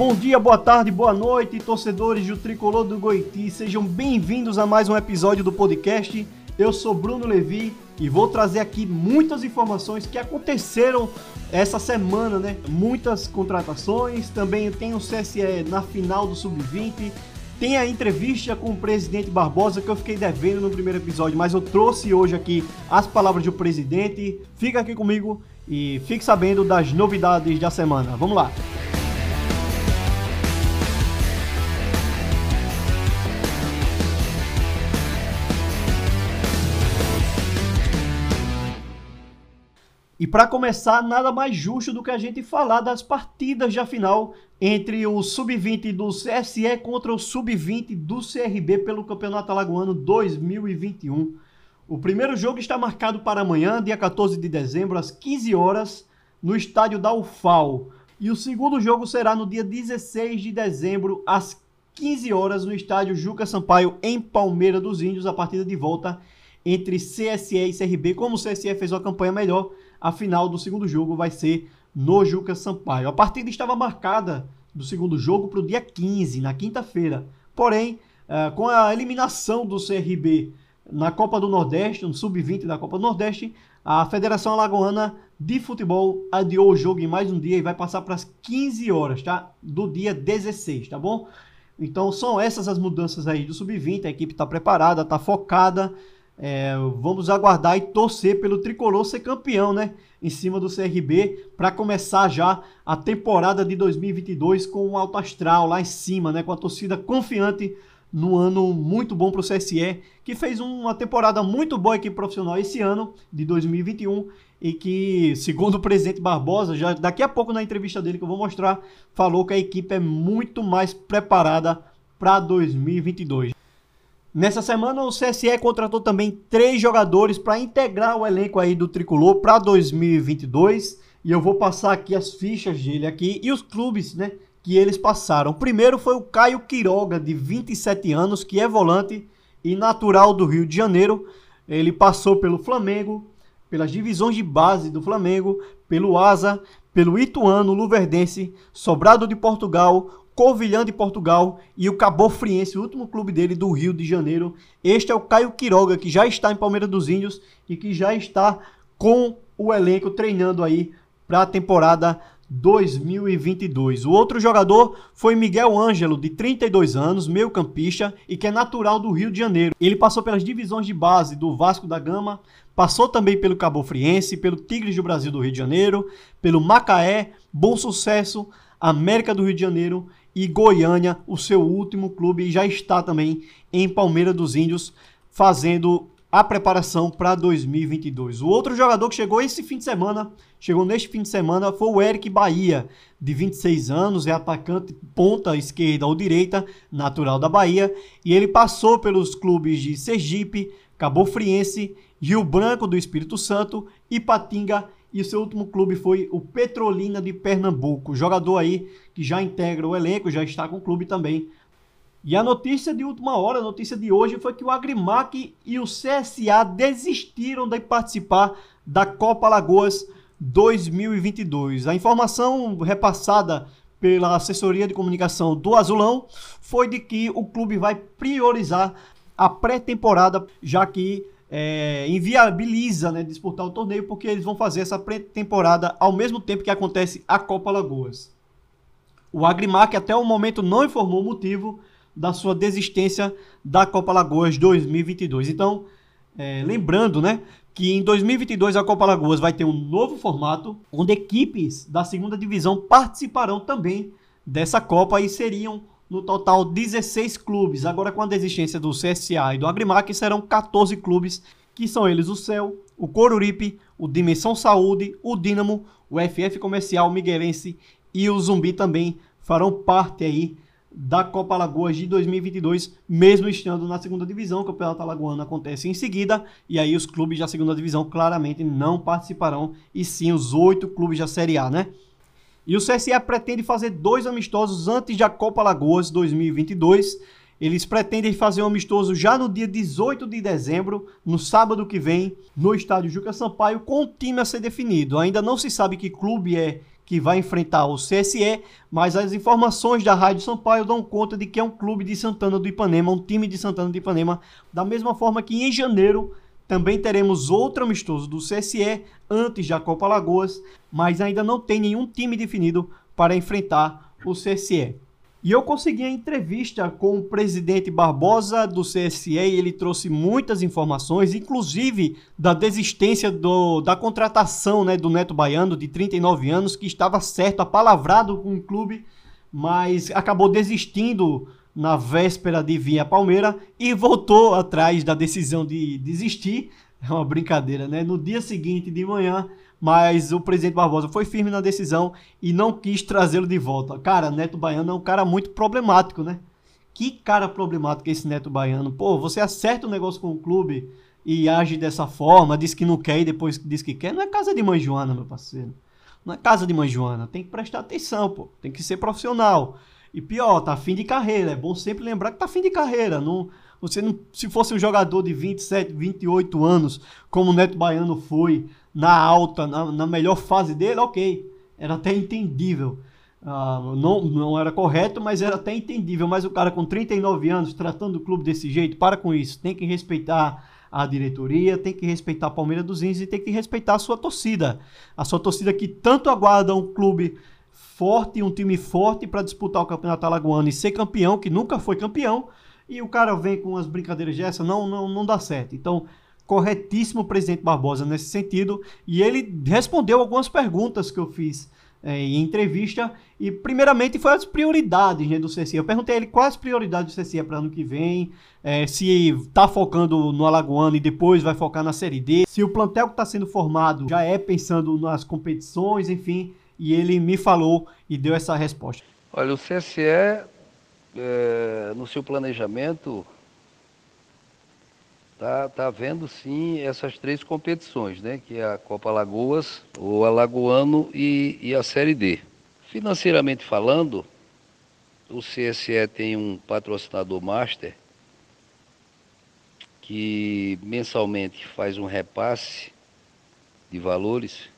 Bom dia, boa tarde, boa noite, torcedores do Tricolor do Goiti. Sejam bem-vindos a mais um episódio do podcast. Eu sou Bruno Levi e vou trazer aqui muitas informações que aconteceram essa semana, né? Muitas contratações, também tem o CSE na final do Sub-20, tem a entrevista com o presidente Barbosa que eu fiquei devendo no primeiro episódio, mas eu trouxe hoje aqui as palavras do presidente. Fica aqui comigo e fique sabendo das novidades da semana. Vamos lá. E para começar, nada mais justo do que a gente falar das partidas da final entre o Sub-20 do CSE contra o Sub-20 do CRB pelo Campeonato Alagoano 2021. O primeiro jogo está marcado para amanhã, dia 14 de dezembro, às 15 horas, no estádio da UFAL. E o segundo jogo será no dia 16 de dezembro, às 15 horas, no estádio Juca Sampaio, em Palmeira dos Índios, a partida de volta entre CSE e CRB. Como o CSE fez uma campanha melhor, a final do segundo jogo vai ser no Juca Sampaio. A partida estava marcada do segundo jogo para o dia 15, na quinta-feira. Porém, uh, com a eliminação do CRB na Copa do Nordeste, no Sub-20 da Copa do Nordeste, a Federação Alagoana de Futebol adiou o jogo em mais um dia e vai passar para as 15 horas, tá? Do dia 16, tá bom? Então são essas as mudanças aí do Sub-20, a equipe está preparada, está focada. É, vamos aguardar e torcer pelo tricolor ser campeão, né? Em cima do CRB, para começar já a temporada de 2022 com um alto astral lá em cima, né? Com a torcida confiante no ano muito bom para o CSE, que fez uma temporada muito boa aqui profissional esse ano, de 2021, e que, segundo o presidente Barbosa, já daqui a pouco na entrevista dele que eu vou mostrar, falou que a equipe é muito mais preparada para 2022. Nessa semana, o CSE contratou também três jogadores para integrar o elenco aí do Tricolor para 2022. E eu vou passar aqui as fichas dele aqui e os clubes, né, que eles passaram. Primeiro foi o Caio Quiroga, de 27 anos, que é volante e natural do Rio de Janeiro. Ele passou pelo Flamengo, pelas divisões de base do Flamengo, pelo Asa, pelo Ituano, Luverdense, Sobrado de Portugal, Covilhã de Portugal e o Cabo Friense, o último clube dele do Rio de Janeiro. Este é o Caio Quiroga, que já está em Palmeiras dos Índios e que já está com o elenco treinando aí para a temporada 2022. O outro jogador foi Miguel Ângelo, de 32 anos, meio campista e que é natural do Rio de Janeiro. Ele passou pelas divisões de base do Vasco da Gama, passou também pelo Cabo Friense, pelo Tigres do Brasil do Rio de Janeiro, pelo Macaé, Bom Sucesso, América do Rio de Janeiro e Goiânia, o seu último clube, já está também em Palmeira dos Índios, fazendo a preparação para 2022. O outro jogador que chegou esse fim de semana, chegou neste fim de semana, foi o Eric Bahia, de 26 anos, é atacante ponta esquerda ou direita, natural da Bahia, e ele passou pelos clubes de Sergipe, Cabo Friense, Rio Branco do Espírito Santo, Ipatinga e o seu último clube foi o Petrolina de Pernambuco. Jogador aí que já integra o elenco, já está com o clube também. E a notícia de última hora, a notícia de hoje, foi que o Agrimac e o CSA desistiram de participar da Copa Lagoas 2022. A informação repassada pela assessoria de comunicação do Azulão foi de que o clube vai priorizar a pré-temporada, já que é, inviabiliza né, disputar o torneio, porque eles vão fazer essa pré-temporada ao mesmo tempo que acontece a Copa Lagoas. O Agrimac até o momento não informou o motivo da sua desistência da Copa Lagoas 2022. Então, é, lembrando, né, que em 2022 a Copa Lagoas vai ter um novo formato, onde equipes da segunda divisão participarão também dessa Copa e seriam no total 16 clubes. Agora com a desistência do CSA e do Agrimac serão 14 clubes, que são eles o Céu, o Coruripe, o Dimensão Saúde, o Dínamo, o FF Comercial Miguelense e o Zumbi também farão parte aí da Copa Alagoas de 2022, mesmo estando na segunda divisão. O Campeonato Alagoano acontece em seguida, e aí os clubes da segunda divisão claramente não participarão, e sim os oito clubes da Série A, né? E o CSE pretende fazer dois amistosos antes da Copa Lagoas 2022. Eles pretendem fazer um amistoso já no dia 18 de dezembro, no sábado que vem, no estádio Juca Sampaio, com o time a ser definido. Ainda não se sabe que clube é que vai enfrentar o CSE, mas as informações da Rádio Sampaio dão conta de que é um clube de Santana do Ipanema, um time de Santana do Ipanema, da mesma forma que em janeiro também teremos outro amistoso do CSE antes da Copa Lagoas, mas ainda não tem nenhum time definido para enfrentar o CSE. E eu consegui a entrevista com o presidente Barbosa do CSE e ele trouxe muitas informações, inclusive da desistência do, da contratação né, do Neto Baiano, de 39 anos, que estava certo, apalavrado com o clube, mas acabou desistindo na véspera de vir a Palmeira e voltou atrás da decisão de desistir. É uma brincadeira, né? No dia seguinte de manhã, mas o presidente Barbosa foi firme na decisão e não quis trazê-lo de volta. Cara, Neto Baiano é um cara muito problemático, né? Que cara problemático esse Neto Baiano. Pô, você acerta o um negócio com o clube e age dessa forma, diz que não quer e depois diz que quer. Não é casa de mãe Joana, meu parceiro. Não é casa de mãe Joana. Tem que prestar atenção, pô. Tem que ser profissional. E pior, tá fim de carreira. É bom sempre lembrar que tá fim de carreira. Não, você não, se fosse um jogador de 27, 28 anos, como o Neto Baiano foi, na alta, na, na melhor fase dele, ok. Era até entendível. Uh, não, não era correto, mas era até entendível. Mas o cara com 39 anos, tratando o clube desse jeito, para com isso. Tem que respeitar a diretoria, tem que respeitar a Palmeiras dos Índios e tem que respeitar a sua torcida. A sua torcida que tanto aguarda um clube forte, um time forte para disputar o Campeonato Alagoano e ser campeão, que nunca foi campeão, e o cara vem com as brincadeiras dessa, não, não, não dá certo. Então, corretíssimo o presidente Barbosa nesse sentido, e ele respondeu algumas perguntas que eu fiz é, em entrevista, e primeiramente foi as prioridades né, do CCI. Eu perguntei a ele quais as prioridades do CCI para ano que vem, é, se está focando no Alagoano e depois vai focar na Série D, se o plantel que está sendo formado já é pensando nas competições, enfim e ele me falou e deu essa resposta. Olha, o CSE, é, no seu planejamento, tá, tá vendo sim essas três competições, né? Que é a Copa Lagoas, o Alagoano e, e a Série D. Financeiramente falando, o CSE tem um patrocinador master que mensalmente faz um repasse de valores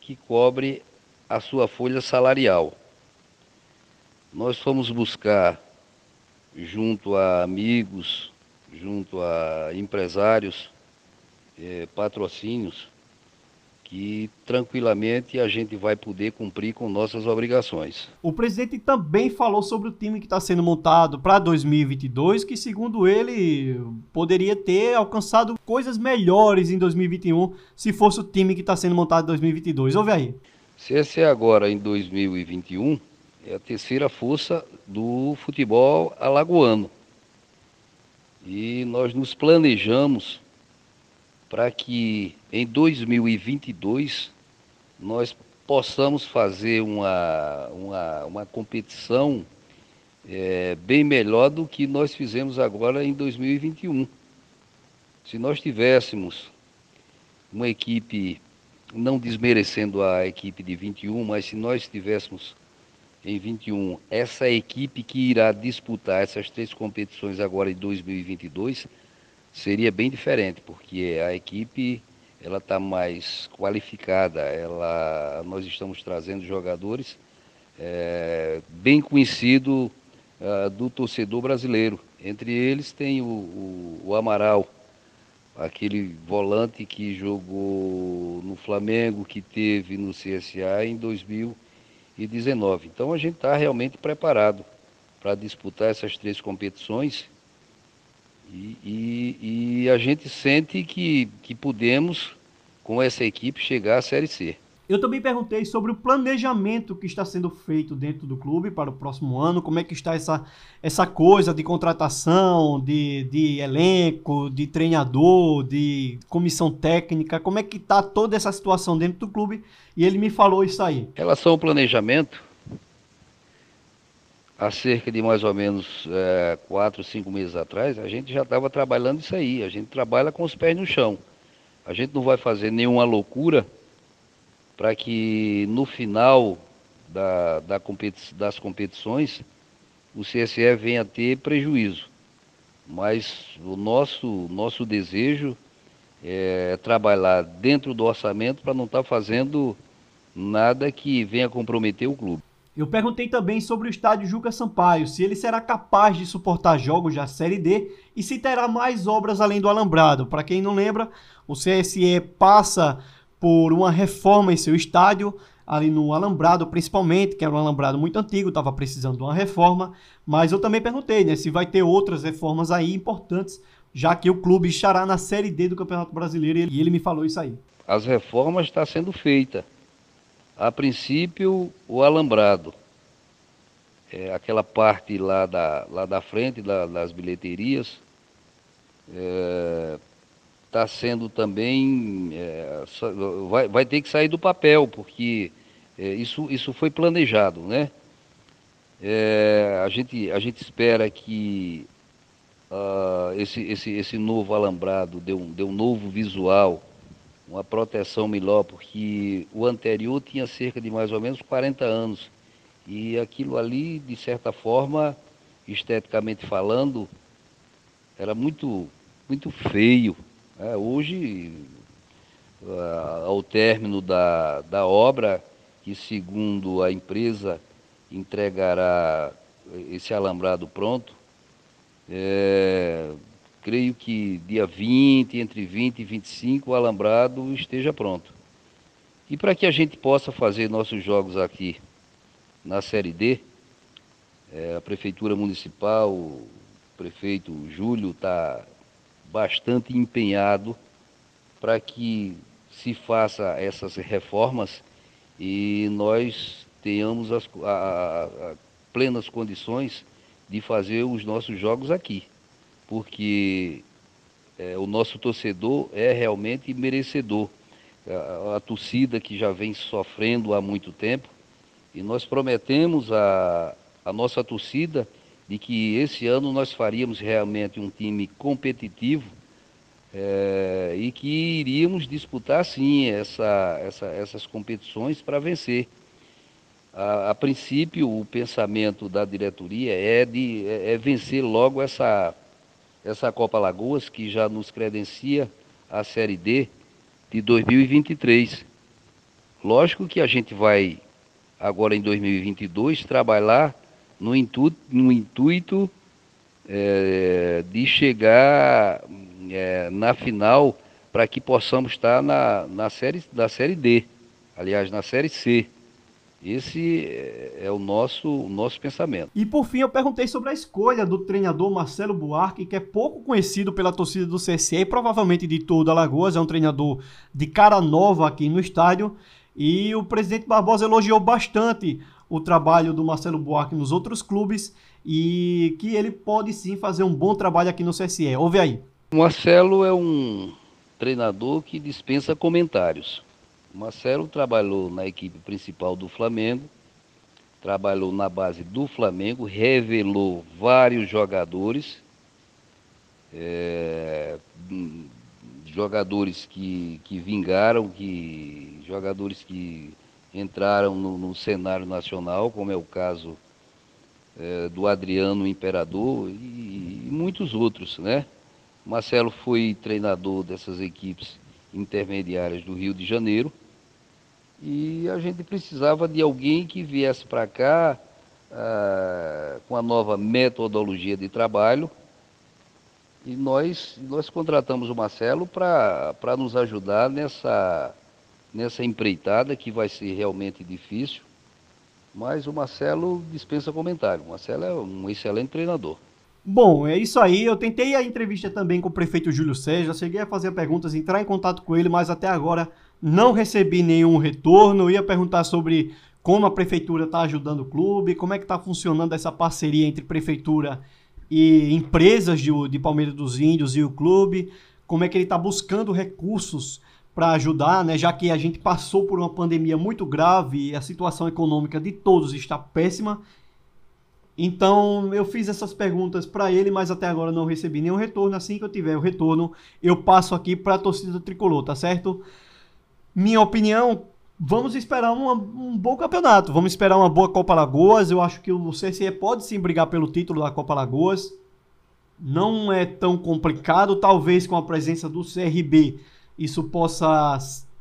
que cobre a sua folha salarial. Nós fomos buscar, junto a amigos, junto a empresários, eh, patrocínios, que tranquilamente a gente vai poder cumprir com nossas obrigações. O presidente também falou sobre o time que está sendo montado para 2022, que segundo ele poderia ter alcançado coisas melhores em 2021 se fosse o time que está sendo montado em 2022. Ouve aí. CSE agora em 2021 é a terceira força do futebol alagoano. E nós nos planejamos para que em 2022 nós possamos fazer uma, uma, uma competição é, bem melhor do que nós fizemos agora em 2021. Se nós tivéssemos uma equipe não desmerecendo a equipe de 21, mas se nós tivéssemos em 21 essa equipe que irá disputar essas três competições agora em 2022, seria bem diferente, porque a equipe ela está mais qualificada, ela, nós estamos trazendo jogadores é, bem conhecidos uh, do torcedor brasileiro. Entre eles tem o, o, o Amaral, aquele volante que jogou no Flamengo, que teve no CSA em 2019. Então a gente está realmente preparado para disputar essas três competições e, e, e, a gente sente que, que podemos, com essa equipe, chegar à Série C. Eu também perguntei sobre o planejamento que está sendo feito dentro do clube para o próximo ano, como é que está essa, essa coisa de contratação, de, de elenco, de treinador, de comissão técnica, como é que está toda essa situação dentro do clube, e ele me falou isso aí. Em relação ao planejamento, há cerca de mais ou menos é, quatro, cinco meses atrás, a gente já estava trabalhando isso aí, a gente trabalha com os pés no chão. A gente não vai fazer nenhuma loucura para que no final da, da competi das competições o CSE venha a ter prejuízo. Mas o nosso, nosso desejo é trabalhar dentro do orçamento para não estar tá fazendo nada que venha comprometer o clube. Eu perguntei também sobre o estádio Juca Sampaio, se ele será capaz de suportar jogos da Série D e se terá mais obras além do alambrado. Para quem não lembra, o CSE passa por uma reforma em seu estádio, ali no alambrado principalmente, que era um alambrado muito antigo, estava precisando de uma reforma. Mas eu também perguntei né, se vai ter outras reformas aí importantes, já que o clube estará na Série D do Campeonato Brasileiro e ele me falou isso aí. As reformas estão sendo feitas a princípio, o alambrado. É, aquela parte lá da, lá da frente da, das bilheterias é, tá sendo também. É, vai, vai ter que sair do papel, porque é, isso, isso foi planejado, né? É, a, gente, a gente espera que uh, esse, esse, esse novo alambrado dê um, um novo visual uma proteção melhor, porque o anterior tinha cerca de mais ou menos 40 anos. E aquilo ali, de certa forma, esteticamente falando, era muito, muito feio. É, hoje, ao término da, da obra, que segundo a empresa entregará esse alambrado pronto, é, creio que dia 20, entre 20 e 25, o alambrado esteja pronto. E para que a gente possa fazer nossos jogos aqui na Série D, é, a Prefeitura Municipal, o prefeito Júlio está bastante empenhado para que se faça essas reformas e nós tenhamos as a, a, plenas condições de fazer os nossos jogos aqui porque é, o nosso torcedor é realmente merecedor. A, a, torcida que já vem sofrendo há muito tempo, e nós prometemos a, a nossa torcida de que esse ano nós faríamos realmente um time competitivo é, e que iríamos disputar sim essa, essa, essas competições para vencer. A, a, princípio, o pensamento da diretoria é de é, é vencer logo essa essa Copa Lagoas, que já nos credencia a Série D de 2023. Lógico que a gente vai, agora em 2022, trabalhar no intuito, no intuito é, de chegar é, na final para que possamos estar na, na, série, na Série D, aliás, na Série C. Esse é, é o nosso, o nosso pensamento. E por fim, eu perguntei sobre a escolha do treinador Marcelo Buarque, que é pouco conhecido pela torcida do CSE e provavelmente de toda Alagoas. É um treinador de cara nova aqui no estádio. E o presidente Barbosa elogiou bastante o trabalho do Marcelo Buarque nos outros clubes e que ele pode sim fazer um bom trabalho aqui no CSE. Ouve aí. O Marcelo é um treinador que dispensa comentários. Marcelo trabalhou na equipe principal do Flamengo, trabalhou na base do Flamengo, revelou vários jogadores, é, jogadores que, que vingaram, que, jogadores que entraram no, no cenário nacional, como é o caso é, do Adriano Imperador e, e muitos outros, né? Marcelo foi treinador dessas equipes intermediárias do Rio de Janeiro e a gente precisava de alguém que viesse para cá ah, com a nova metodologia de trabalho. E nós, nós contratamos o Marcelo para nos ajudar nessa, nessa empreitada que vai ser realmente difícil. Mas o Marcelo dispensa comentário. O Marcelo é um excelente treinador. Bom, é isso aí. Eu tentei a entrevista também com o prefeito Júlio Sérgio. cheguei a fazer perguntas, entrar em contato com ele, mas até agora não recebi nenhum retorno. Eu ia perguntar sobre como a prefeitura está ajudando o clube, como é que está funcionando essa parceria entre prefeitura e empresas de, de Palmeiras dos Índios e o clube, como é que ele está buscando recursos para ajudar, né? Já que a gente passou por uma pandemia muito grave e a situação econômica de todos está péssima. Então eu fiz essas perguntas para ele, mas até agora não recebi nenhum retorno. Assim que eu tiver o retorno, eu passo aqui para a torcida tricolor, tá certo? minha opinião, vamos esperar uma, um bom campeonato. Vamos esperar uma boa Copa Lagoas. Eu acho que o CSE pode sim brigar pelo título da Copa Lagoas. Não é tão complicado. Talvez com a presença do CRB isso possa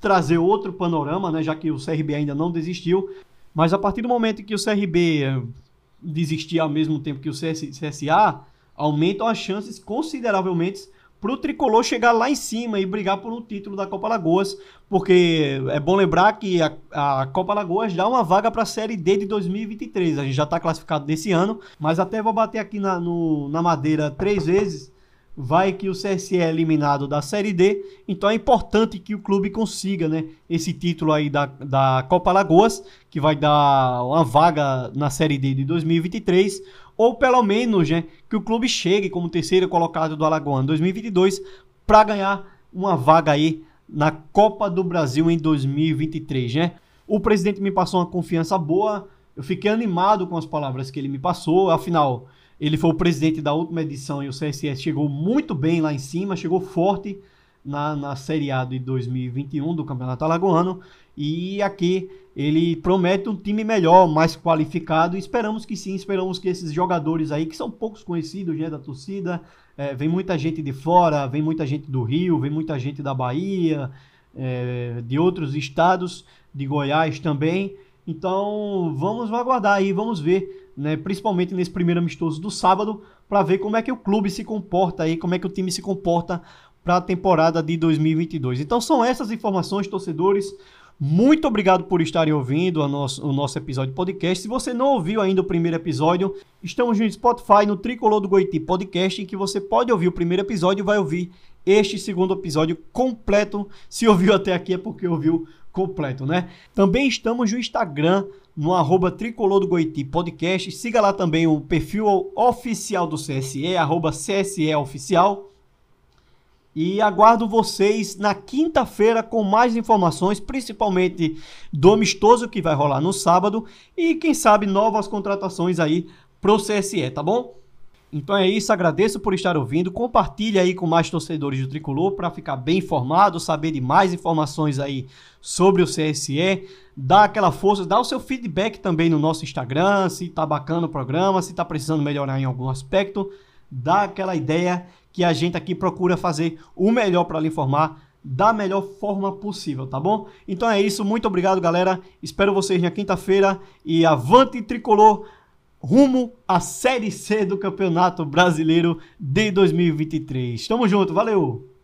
trazer outro panorama, né, já que o CRB ainda não desistiu. Mas a partir do momento que o CRB eh, desistir ao mesmo tempo que o CS, CSA, aumentam as chances consideravelmente para o tricolor chegar lá em cima e brigar por um título da Copa Lagoas, porque é bom lembrar que a, a Copa Lagoas dá uma vaga para a Série D de 2023. A gente já está classificado desse ano, mas até vou bater aqui na, no, na madeira três vezes vai que o CSE é eliminado da Série D, então é importante que o clube consiga né, esse título aí da, da Copa Lagoas, que vai dar uma vaga na Série D de 2023, ou pelo menos né, que o clube chegue como terceiro colocado do Alagoano 2022 para ganhar uma vaga aí na Copa do Brasil em 2023, né? O presidente me passou uma confiança boa, eu fiquei animado com as palavras que ele me passou, afinal, ele foi o presidente da última edição e o CSS chegou muito bem lá em cima, chegou forte na, na Série A de 2021 do Campeonato Alagoano. E aqui ele promete um time melhor, mais qualificado. E esperamos que sim, esperamos que esses jogadores aí, que são poucos conhecidos né, da torcida, é, vem muita gente de fora, vem muita gente do Rio, vem muita gente da Bahia, é, de outros estados, de Goiás também. Então vamos aguardar aí, vamos ver né, principalmente nesse primeiro amistoso do sábado, para ver como é que o clube se comporta aí, como é que o time se comporta para a temporada de 2022. Então são essas informações, torcedores. Muito obrigado por estarem ouvindo nosso, o nosso episódio de podcast. Se você não ouviu ainda o primeiro episódio, estamos no Spotify, no Tricolor do Goiti Podcast, em que você pode ouvir o primeiro episódio e vai ouvir este segundo episódio completo. Se ouviu até aqui é porque ouviu completo, né? Também estamos no Instagram, no arroba Tricolor do Goiti Podcast. Siga lá também o perfil oficial do CSE, arroba CSE Oficial. E aguardo vocês na quinta-feira com mais informações, principalmente do amistoso que vai rolar no sábado e quem sabe novas contratações aí pro CSE, tá bom? Então é isso, agradeço por estar ouvindo. Compartilhe aí com mais torcedores do Tricolor para ficar bem informado, saber de mais informações aí sobre o CSE. Dá aquela força, dá o seu feedback também no nosso Instagram, se tá bacana o programa, se tá precisando melhorar em algum aspecto. Dá aquela ideia que a gente aqui procura fazer o melhor para lhe informar da melhor forma possível, tá bom? Então é isso, muito obrigado, galera. Espero vocês na quinta-feira e avante tricolor rumo à Série C do Campeonato Brasileiro de 2023. Tamo junto, valeu!